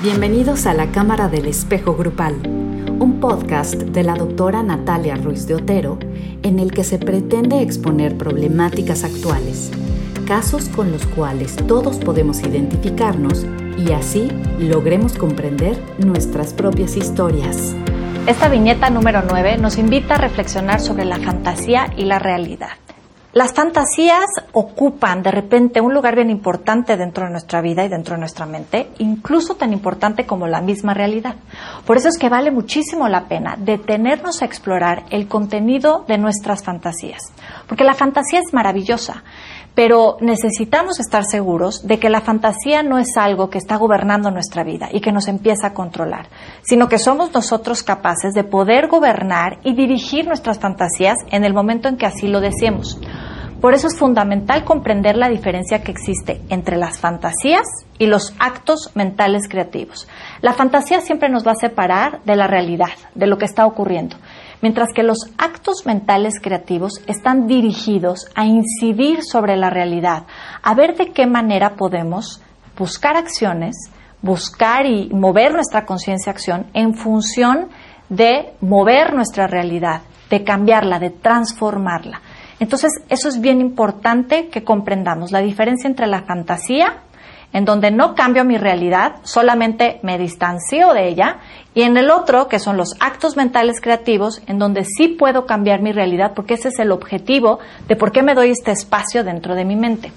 Bienvenidos a la Cámara del Espejo Grupal, un podcast de la doctora Natalia Ruiz de Otero en el que se pretende exponer problemáticas actuales, casos con los cuales todos podemos identificarnos y así logremos comprender nuestras propias historias. Esta viñeta número 9 nos invita a reflexionar sobre la fantasía y la realidad. Las fantasías ocupan de repente un lugar bien importante dentro de nuestra vida y dentro de nuestra mente, incluso tan importante como la misma realidad. Por eso es que vale muchísimo la pena detenernos a explorar el contenido de nuestras fantasías, porque la fantasía es maravillosa, pero necesitamos estar seguros de que la fantasía no es algo que está gobernando nuestra vida y que nos empieza a controlar, sino que somos nosotros capaces de poder gobernar y dirigir nuestras fantasías en el momento en que así lo deseemos. Por eso es fundamental comprender la diferencia que existe entre las fantasías y los actos mentales creativos. La fantasía siempre nos va a separar de la realidad, de lo que está ocurriendo, mientras que los actos mentales creativos están dirigidos a incidir sobre la realidad, a ver de qué manera podemos buscar acciones, buscar y mover nuestra conciencia acción en función de mover nuestra realidad, de cambiarla, de transformarla. Entonces, eso es bien importante que comprendamos la diferencia entre la fantasía, en donde no cambio mi realidad, solamente me distancio de ella, y en el otro, que son los actos mentales creativos, en donde sí puedo cambiar mi realidad, porque ese es el objetivo de por qué me doy este espacio dentro de mi mente.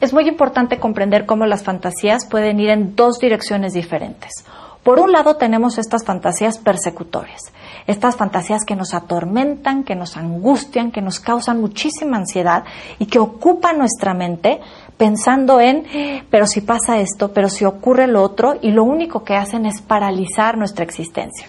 Es muy importante comprender cómo las fantasías pueden ir en dos direcciones diferentes. Por un lado tenemos estas fantasías persecutorias, estas fantasías que nos atormentan, que nos angustian, que nos causan muchísima ansiedad y que ocupan nuestra mente pensando en, pero si pasa esto, pero si ocurre lo otro, y lo único que hacen es paralizar nuestra existencia.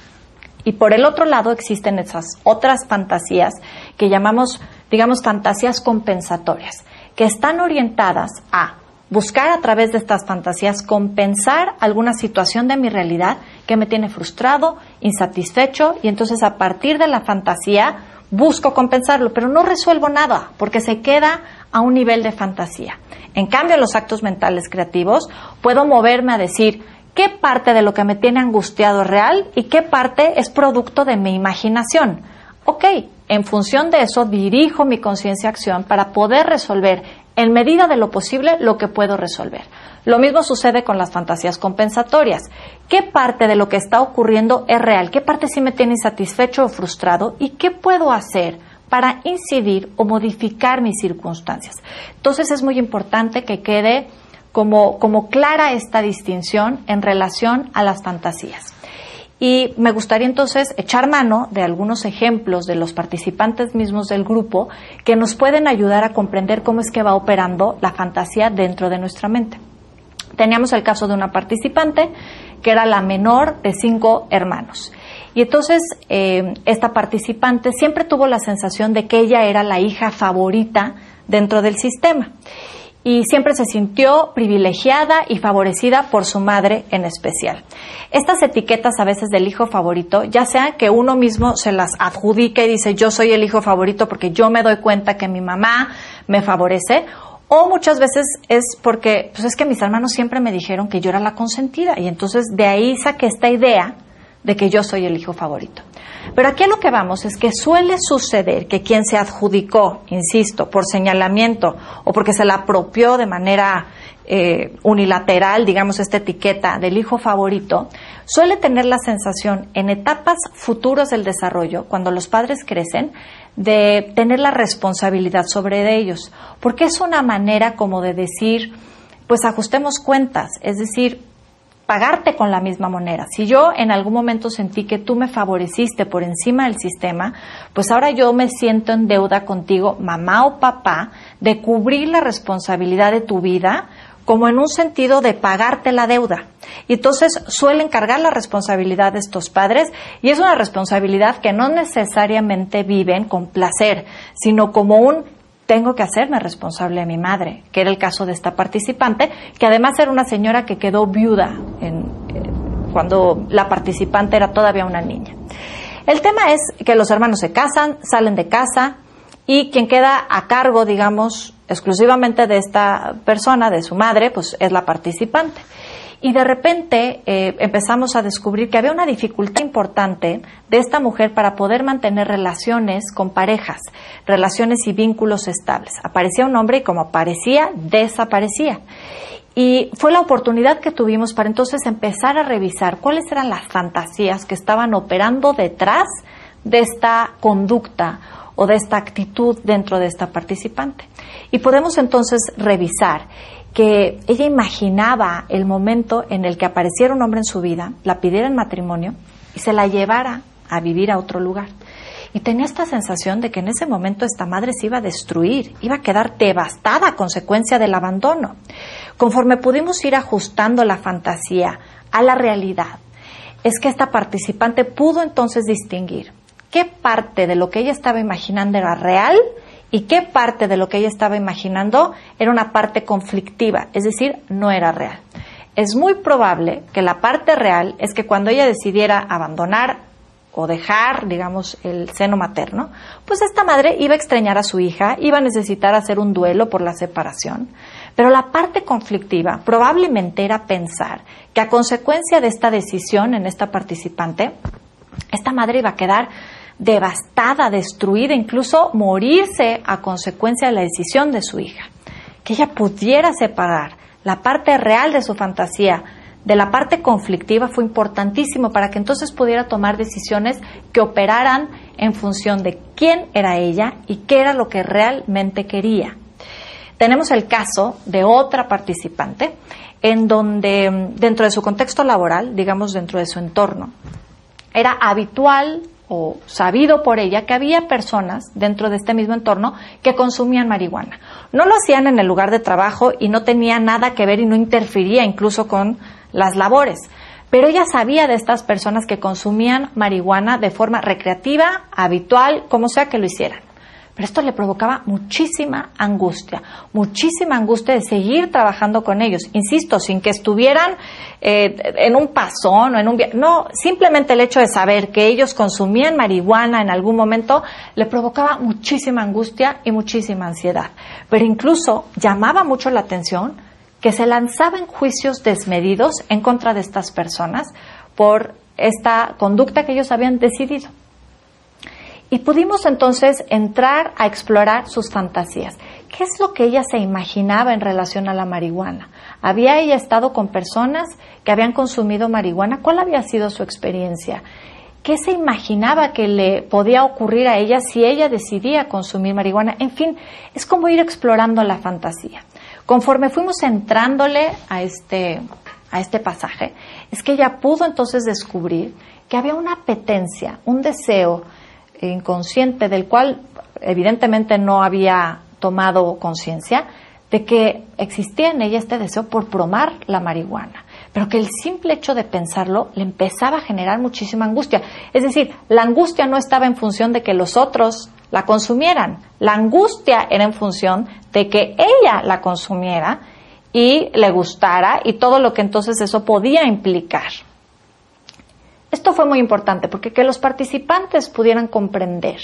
Y por el otro lado existen esas otras fantasías que llamamos, digamos, fantasías compensatorias, que están orientadas a buscar a través de estas fantasías compensar alguna situación de mi realidad que me tiene frustrado, insatisfecho y entonces a partir de la fantasía busco compensarlo, pero no resuelvo nada porque se queda a un nivel de fantasía. En cambio, en los actos mentales creativos puedo moverme a decir qué parte de lo que me tiene angustiado es real y qué parte es producto de mi imaginación. Ok, en función de eso dirijo mi conciencia acción para poder resolver en medida de lo posible lo que puedo resolver. Lo mismo sucede con las fantasías compensatorias. ¿Qué parte de lo que está ocurriendo es real? ¿Qué parte sí me tiene insatisfecho o frustrado? ¿Y qué puedo hacer para incidir o modificar mis circunstancias? Entonces es muy importante que quede como, como clara esta distinción en relación a las fantasías. Y me gustaría entonces echar mano de algunos ejemplos de los participantes mismos del grupo que nos pueden ayudar a comprender cómo es que va operando la fantasía dentro de nuestra mente. Teníamos el caso de una participante que era la menor de cinco hermanos. Y entonces eh, esta participante siempre tuvo la sensación de que ella era la hija favorita dentro del sistema y siempre se sintió privilegiada y favorecida por su madre en especial. Estas etiquetas a veces del hijo favorito, ya sea que uno mismo se las adjudique y dice yo soy el hijo favorito porque yo me doy cuenta que mi mamá me favorece, o muchas veces es porque pues es que mis hermanos siempre me dijeron que yo era la consentida y entonces de ahí saqué esta idea de que yo soy el hijo favorito. Pero aquí a lo que vamos es que suele suceder que quien se adjudicó, insisto, por señalamiento o porque se la apropió de manera eh, unilateral, digamos, esta etiqueta del hijo favorito, suele tener la sensación en etapas futuras del desarrollo, cuando los padres crecen, de tener la responsabilidad sobre ellos, porque es una manera como de decir, pues ajustemos cuentas, es decir, pagarte con la misma moneda. Si yo en algún momento sentí que tú me favoreciste por encima del sistema, pues ahora yo me siento en deuda contigo, mamá o papá, de cubrir la responsabilidad de tu vida como en un sentido de pagarte la deuda. Y entonces suelen cargar la responsabilidad de estos padres y es una responsabilidad que no necesariamente viven con placer, sino como un tengo que hacerme responsable de mi madre, que era el caso de esta participante, que además era una señora que quedó viuda en, eh, cuando la participante era todavía una niña. El tema es que los hermanos se casan, salen de casa y quien queda a cargo, digamos, exclusivamente de esta persona, de su madre, pues es la participante. Y de repente eh, empezamos a descubrir que había una dificultad importante de esta mujer para poder mantener relaciones con parejas, relaciones y vínculos estables. Aparecía un hombre y como aparecía, desaparecía. Y fue la oportunidad que tuvimos para entonces empezar a revisar cuáles eran las fantasías que estaban operando detrás de esta conducta o de esta actitud dentro de esta participante. Y podemos entonces revisar que ella imaginaba el momento en el que apareciera un hombre en su vida, la pidiera en matrimonio y se la llevara a vivir a otro lugar. Y tenía esta sensación de que en ese momento esta madre se iba a destruir, iba a quedar devastada a consecuencia del abandono. Conforme pudimos ir ajustando la fantasía a la realidad, es que esta participante pudo entonces distinguir qué parte de lo que ella estaba imaginando era real y qué parte de lo que ella estaba imaginando era una parte conflictiva, es decir, no era real. Es muy probable que la parte real es que cuando ella decidiera abandonar o dejar, digamos, el seno materno, pues esta madre iba a extrañar a su hija, iba a necesitar hacer un duelo por la separación. Pero la parte conflictiva probablemente era pensar que a consecuencia de esta decisión en esta participante, esta madre iba a quedar devastada, destruida, incluso morirse a consecuencia de la decisión de su hija. Que ella pudiera separar la parte real de su fantasía de la parte conflictiva fue importantísimo para que entonces pudiera tomar decisiones que operaran en función de quién era ella y qué era lo que realmente quería. Tenemos el caso de otra participante en donde dentro de su contexto laboral, digamos dentro de su entorno, era habitual o sabido por ella que había personas dentro de este mismo entorno que consumían marihuana. No lo hacían en el lugar de trabajo y no tenía nada que ver y no interfería incluso con las labores. Pero ella sabía de estas personas que consumían marihuana de forma recreativa, habitual, como sea que lo hicieran. Pero esto le provocaba muchísima angustia, muchísima angustia de seguir trabajando con ellos. Insisto, sin que estuvieran eh, en un pasón o en un No, simplemente el hecho de saber que ellos consumían marihuana en algún momento le provocaba muchísima angustia y muchísima ansiedad. Pero incluso llamaba mucho la atención que se lanzaban juicios desmedidos en contra de estas personas por esta conducta que ellos habían decidido. Y pudimos entonces entrar a explorar sus fantasías. ¿Qué es lo que ella se imaginaba en relación a la marihuana? ¿Había ella estado con personas que habían consumido marihuana? ¿Cuál había sido su experiencia? ¿Qué se imaginaba que le podía ocurrir a ella si ella decidía consumir marihuana? En fin, es como ir explorando la fantasía. Conforme fuimos entrándole a este, a este pasaje, es que ella pudo entonces descubrir que había una apetencia, un deseo, inconsciente del cual evidentemente no había tomado conciencia de que existía en ella este deseo por promar la marihuana, pero que el simple hecho de pensarlo le empezaba a generar muchísima angustia. Es decir, la angustia no estaba en función de que los otros la consumieran, la angustia era en función de que ella la consumiera y le gustara y todo lo que entonces eso podía implicar. Esto fue muy importante porque que los participantes pudieran comprender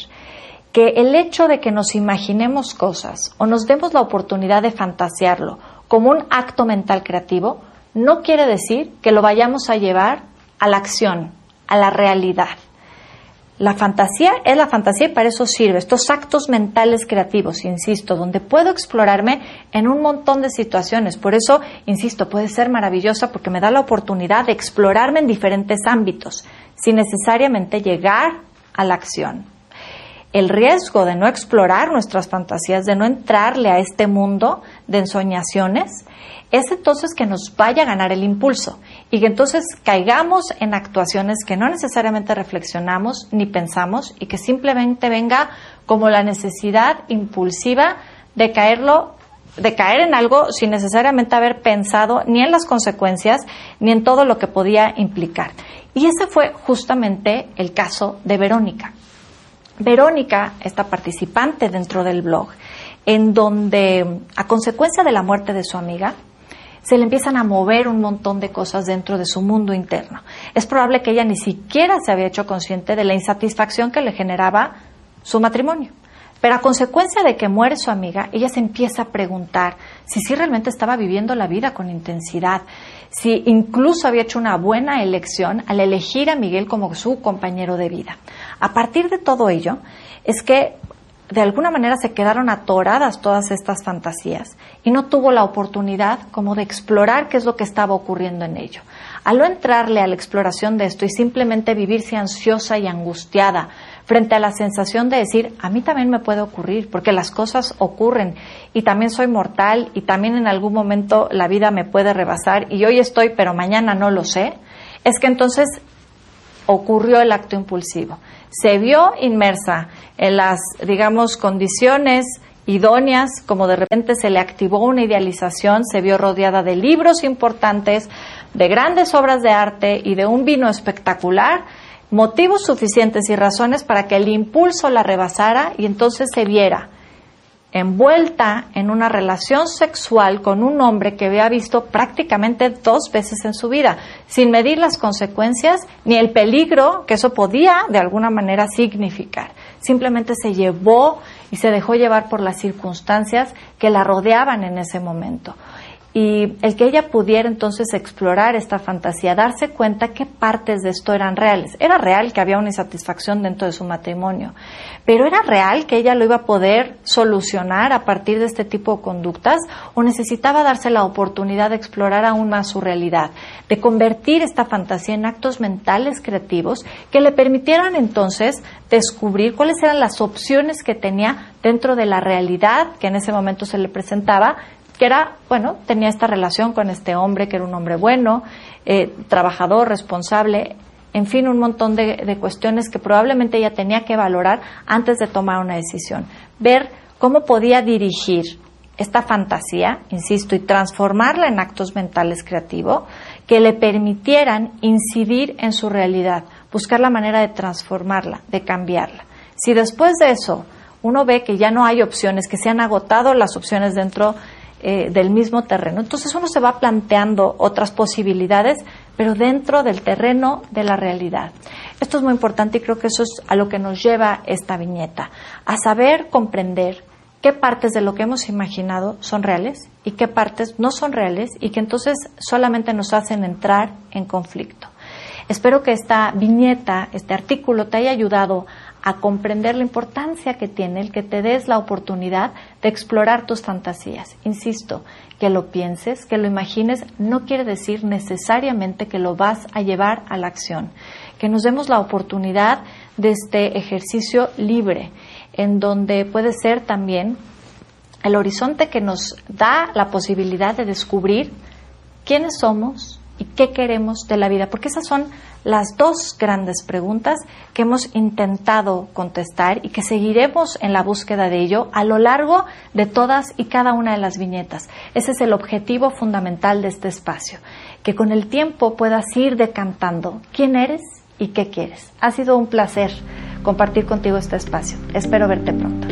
que el hecho de que nos imaginemos cosas o nos demos la oportunidad de fantasearlo como un acto mental creativo, no quiere decir que lo vayamos a llevar a la acción, a la realidad. La fantasía es la fantasía y para eso sirve. Estos actos mentales creativos, insisto, donde puedo explorarme en un montón de situaciones. Por eso, insisto, puede ser maravillosa porque me da la oportunidad de explorarme en diferentes ámbitos, sin necesariamente llegar a la acción. El riesgo de no explorar nuestras fantasías, de no entrarle a este mundo de ensoñaciones, es entonces que nos vaya a ganar el impulso y que entonces caigamos en actuaciones que no necesariamente reflexionamos ni pensamos y que simplemente venga como la necesidad impulsiva de caerlo de caer en algo sin necesariamente haber pensado ni en las consecuencias ni en todo lo que podía implicar. Y ese fue justamente el caso de Verónica. Verónica, esta participante dentro del blog, en donde a consecuencia de la muerte de su amiga, se le empiezan a mover un montón de cosas dentro de su mundo interno. Es probable que ella ni siquiera se había hecho consciente de la insatisfacción que le generaba su matrimonio. Pero a consecuencia de que muere su amiga, ella se empieza a preguntar si sí realmente estaba viviendo la vida con intensidad, si incluso había hecho una buena elección al elegir a Miguel como su compañero de vida. A partir de todo ello, es que de alguna manera se quedaron atoradas todas estas fantasías y no tuvo la oportunidad como de explorar qué es lo que estaba ocurriendo en ello. Al no entrarle a la exploración de esto y simplemente vivirse ansiosa y angustiada frente a la sensación de decir, a mí también me puede ocurrir, porque las cosas ocurren y también soy mortal y también en algún momento la vida me puede rebasar y hoy estoy, pero mañana no lo sé, es que entonces ocurrió el acto impulsivo. Se vio inmersa en las, digamos, condiciones idóneas, como de repente se le activó una idealización, se vio rodeada de libros importantes, de grandes obras de arte y de un vino espectacular, motivos suficientes y razones para que el impulso la rebasara y entonces se viera envuelta en una relación sexual con un hombre que había visto prácticamente dos veces en su vida, sin medir las consecuencias ni el peligro que eso podía de alguna manera significar. Simplemente se llevó y se dejó llevar por las circunstancias que la rodeaban en ese momento y el que ella pudiera entonces explorar esta fantasía, darse cuenta qué partes de esto eran reales. Era real que había una insatisfacción dentro de su matrimonio, pero era real que ella lo iba a poder solucionar a partir de este tipo de conductas o necesitaba darse la oportunidad de explorar aún más su realidad, de convertir esta fantasía en actos mentales creativos que le permitieran entonces descubrir cuáles eran las opciones que tenía dentro de la realidad que en ese momento se le presentaba que era, bueno, tenía esta relación con este hombre, que era un hombre bueno, eh, trabajador, responsable, en fin, un montón de, de, cuestiones que probablemente ella tenía que valorar antes de tomar una decisión. Ver cómo podía dirigir esta fantasía, insisto, y transformarla en actos mentales creativos que le permitieran incidir en su realidad, buscar la manera de transformarla, de cambiarla. Si después de eso uno ve que ya no hay opciones, que se han agotado las opciones dentro eh, del mismo terreno. Entonces uno se va planteando otras posibilidades, pero dentro del terreno de la realidad. Esto es muy importante y creo que eso es a lo que nos lleva esta viñeta, a saber comprender qué partes de lo que hemos imaginado son reales y qué partes no son reales y que entonces solamente nos hacen entrar en conflicto. Espero que esta viñeta, este artículo, te haya ayudado a comprender la importancia que tiene el que te des la oportunidad de explorar tus fantasías. Insisto, que lo pienses, que lo imagines, no quiere decir necesariamente que lo vas a llevar a la acción. Que nos demos la oportunidad de este ejercicio libre, en donde puede ser también el horizonte que nos da la posibilidad de descubrir quiénes somos, y qué queremos de la vida, porque esas son las dos grandes preguntas que hemos intentado contestar y que seguiremos en la búsqueda de ello a lo largo de todas y cada una de las viñetas. Ese es el objetivo fundamental de este espacio, que con el tiempo puedas ir decantando quién eres y qué quieres. Ha sido un placer compartir contigo este espacio. Espero verte pronto.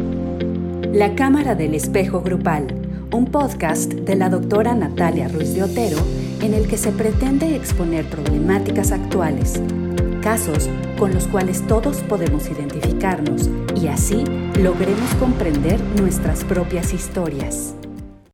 La Cámara del Espejo Grupal, un podcast de la doctora Natalia Ruiz de Otero en el que se pretende exponer problemáticas actuales, casos con los cuales todos podemos identificarnos y así logremos comprender nuestras propias historias.